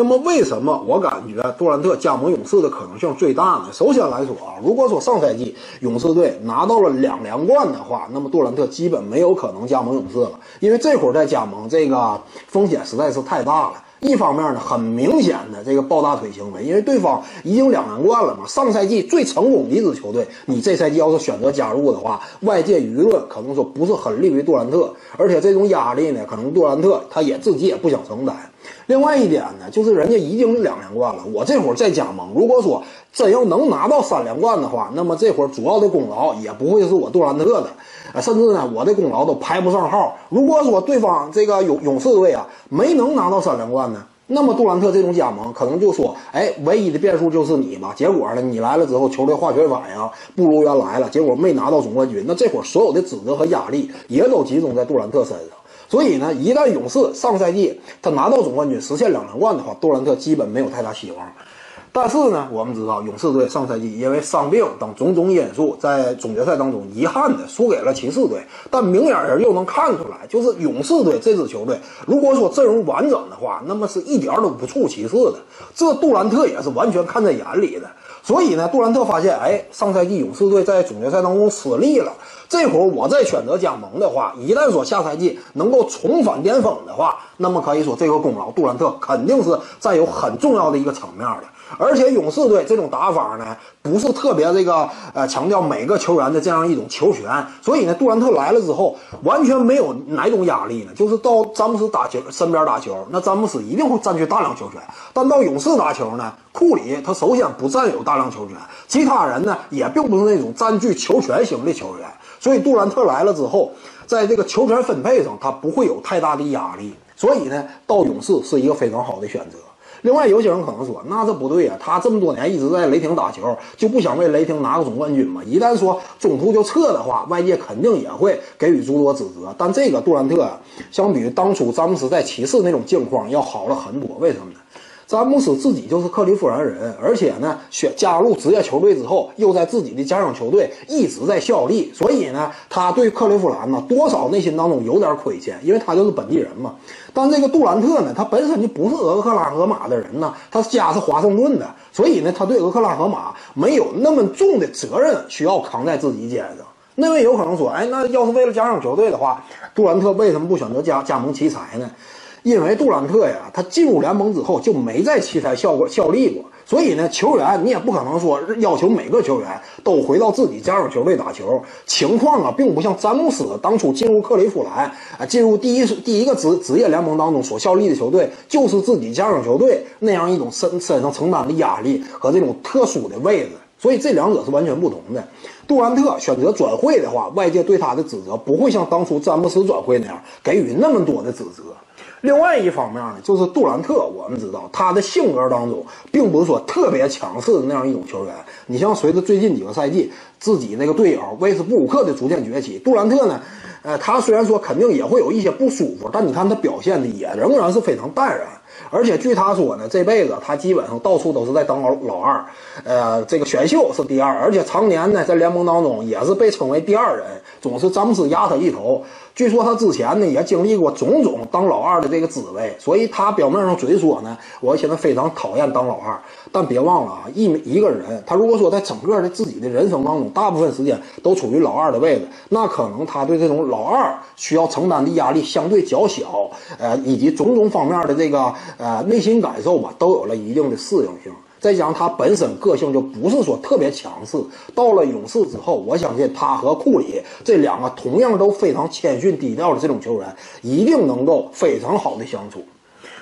那么为什么我感觉杜兰特加盟勇士的可能性最大呢？首先来说啊，如果说上赛季勇士队拿到了两连冠的话，那么杜兰特基本没有可能加盟勇士了，因为这会儿再加盟这个风险实在是太大了。一方面呢，很明显的这个抱大腿行为，因为对方已经两连冠了嘛，上赛季最成功的一支球队，你这赛季要是选择加入的话，外界舆论可能说不是很利于杜兰特，而且这种压力呢，可能杜兰特他也自己也不想承担。另外一点呢，就是人家已经是两连冠了，我这会儿再加盟，如果说真要能拿到三连冠的话，那么这会儿主要的功劳也不会是我杜兰特的，啊，甚至呢，我的功劳都排不上号。如果说对方这个勇勇士队啊没能拿到三连冠呢，那么杜兰特这种加盟可能就说，哎，唯一的变数就是你吧。结果呢，你来了之后，球队化学反应不如原来了，结果没拿到总冠军，那这会儿所有的指责和压力也都集中在杜兰特身上。所以呢，一旦勇士上赛季他拿到总冠军，实现两连冠的话，杜兰特基本没有太大希望。但是呢，我们知道勇士队上赛季因为伤病等种种因素，在总决赛当中遗憾的输给了骑士队。但明眼人又能看出来，就是勇士队这支球队，如果说阵容完整的话，那么是一点都不怵骑士的。这杜兰特也是完全看在眼里的。所以呢，杜兰特发现，哎，上赛季勇士队在总决赛当中失利了。这会儿我再选择加盟的话，一旦说下赛季能够重返巅峰的话，那么可以说这个功劳杜兰特肯定是占有很重要的一个层面的。而且勇士队这种打法呢，不是特别这个呃强调每个球员的这样一种球权，所以呢，杜兰特来了之后完全没有哪种压力呢？就是到詹姆斯打球身边打球，那詹姆斯一定会占据大量球权；但到勇士打球呢，库里他首先不占有大量球权，其他人呢也并不是那种占据球权型的球员。所以杜兰特来了之后，在这个球权分配上，他不会有太大的压力。所以呢，到勇士是一个非常好的选择。另外，有些人可能说，那这不对呀，他这么多年一直在雷霆打球，就不想为雷霆拿个总冠军吗？一旦说中途就撤的话，外界肯定也会给予诸多指责。但这个杜兰特相比于当初詹姆斯在骑士那种境况要好了很多。为什么呢？詹姆斯自己就是克利夫兰人，而且呢，选加入职业球队之后，又在自己的家乡球队一直在效力，所以呢，他对克利夫兰呢，多少内心当中有点亏欠，因为他就是本地人嘛。但这个杜兰特呢，他本身就不是俄克拉荷马的人呢，他家是华盛顿的，所以呢，他对俄克拉荷马没有那么重的责任需要扛在自己肩上。那位有可能说，哎，那要是为了家乡球队的话，杜兰特为什么不选择加加盟奇才呢？因为杜兰特呀，他进入联盟之后就没在奇才效过效力过，所以呢，球员你也不可能说要求每个球员都回到自己家乡球队打球。情况啊，并不像詹姆斯当初进入克利夫兰啊，进入第一第一个职职业联盟当中所效力的球队就是自己家乡球队那样一种身身上承担的压力和这种特殊的位置。所以这两者是完全不同的。杜兰特选择转会的话，外界对他的指责不会像当初詹姆斯转会那样给予那么多的指责。另外一方面呢，就是杜兰特，我们知道他的性格当中，并不是说特别强势的那样一种球员。你像随着最近几个赛季自己那个队友威斯布鲁克的逐渐崛起，杜兰特呢，呃，他虽然说肯定也会有一些不舒服，但你看他表现的也仍然是非常淡然。而且据他说呢，这辈子他基本上到处都是在当老老二，呃，这个选秀是第二，而且常年呢在联盟当中也是被称为第二人，总是詹姆斯压他一头。据说他之前呢也经历过种种当老二的这个滋味，所以他表面上嘴说呢，我现在非常讨厌当老二。但别忘了啊，一一个人他如果说在整个的自己的人生当中，大部分时间都处于老二的位置，那可能他对这种老二需要承担的压力相对较小，呃，以及种种方面的这个呃内心感受吧，都有了一定的适应性。再加上他本身个性就不是说特别强势，到了勇士之后，我相信他和库里这两个同样都非常谦逊低调的这种球员，一定能够非常好的相处。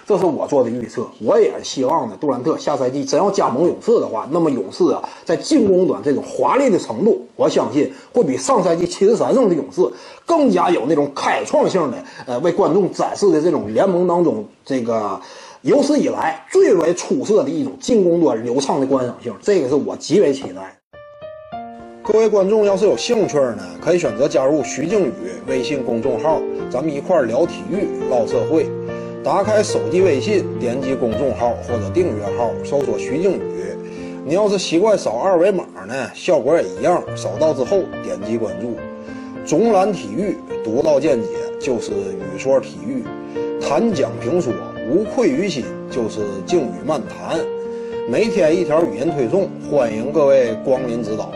这是我做的预测，我也希望呢，杜兰特下赛季真要加盟勇士的话，那么勇士啊，在进攻端这种华丽的程度，我相信会比上赛季七十三胜的勇士更加有那种开创性的，呃，为观众展示的这种联盟当中这个。有史以来最为出色的一种进攻端流畅的观赏性，这个是我极为期待。各位观众要是有兴趣呢，可以选择加入徐静宇微信公众号，咱们一块聊体育、唠社会。打开手机微信，点击公众号或者订阅号，搜索徐静宇。你要是习惯扫二维码呢，效果也一样。扫到之后点击关注。总览体育，独到见解就是语说体育，谈讲评说。无愧于心，就是静语漫谈，每天一条语音推送，欢迎各位光临指导。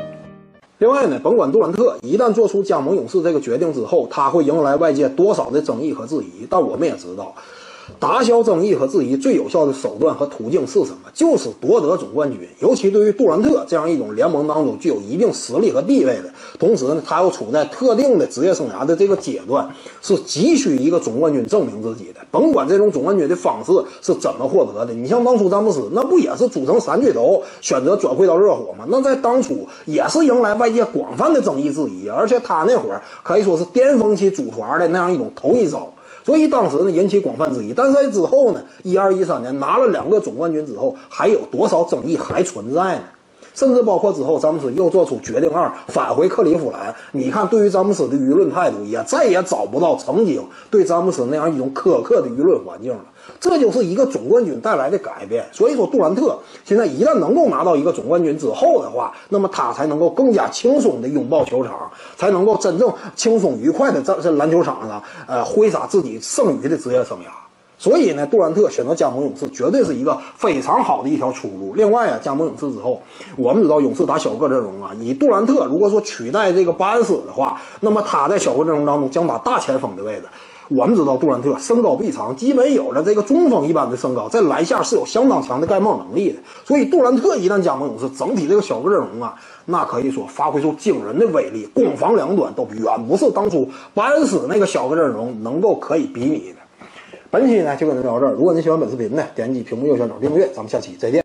另外呢，甭管杜兰特一旦做出加盟勇士这个决定之后，他会迎来外界多少的争议和质疑，但我们也知道。打消争议和质疑最有效的手段和途径是什么？就是夺得总冠军。尤其对于杜兰特这样一种联盟当中具有一定实力和地位的，同时呢，他又处在特定的职业生涯的这个阶段，是急需一个总冠军证明自己的。甭管这种总冠军的方式是怎么获得的，你像当初詹姆斯，那不也是组成三巨头，选择转会到热火吗？那在当初也是迎来外界广泛的争议质疑，而且他那会儿可以说是巅峰期组团的那样一种头一招。所以当时呢引起广泛质疑，但是在之后呢，一二一三年拿了两个总冠军之后，还有多少争议还存在呢？甚至包括之后詹姆斯又做出决定二返回克利夫兰，你看对于詹姆斯的舆论态度也再也找不到曾经对詹姆斯那样一种苛刻的舆论环境了。这就是一个总冠军带来的改变。所以说杜兰特现在一旦能够拿到一个总冠军之后的话，那么他才能够更加轻松的拥抱球场，才能够真正轻松愉快的在这篮球场上呃挥洒自己剩余的职业生涯。所以呢，杜兰特选择加盟勇士绝对是一个非常好的一条出路。另外啊，加盟勇士之后，我们知道勇士打小个阵容啊，以杜兰特如果说取代这个巴恩斯的话，那么他在小个阵容当中将打大前锋的位置。我们知道杜兰特身高臂长，基本有着这个中锋一般的身高，在篮下是有相当强的盖帽能力的。所以杜兰特一旦加盟勇士，整体这个小个阵容啊，那可以说发挥出惊人的威力，攻防两端都远不是当初巴恩斯那个小个阵容能够可以比拟的。本期呢就跟您聊到这儿。如果您喜欢本视频呢，点击屏幕右下角订阅。咱们下期再见。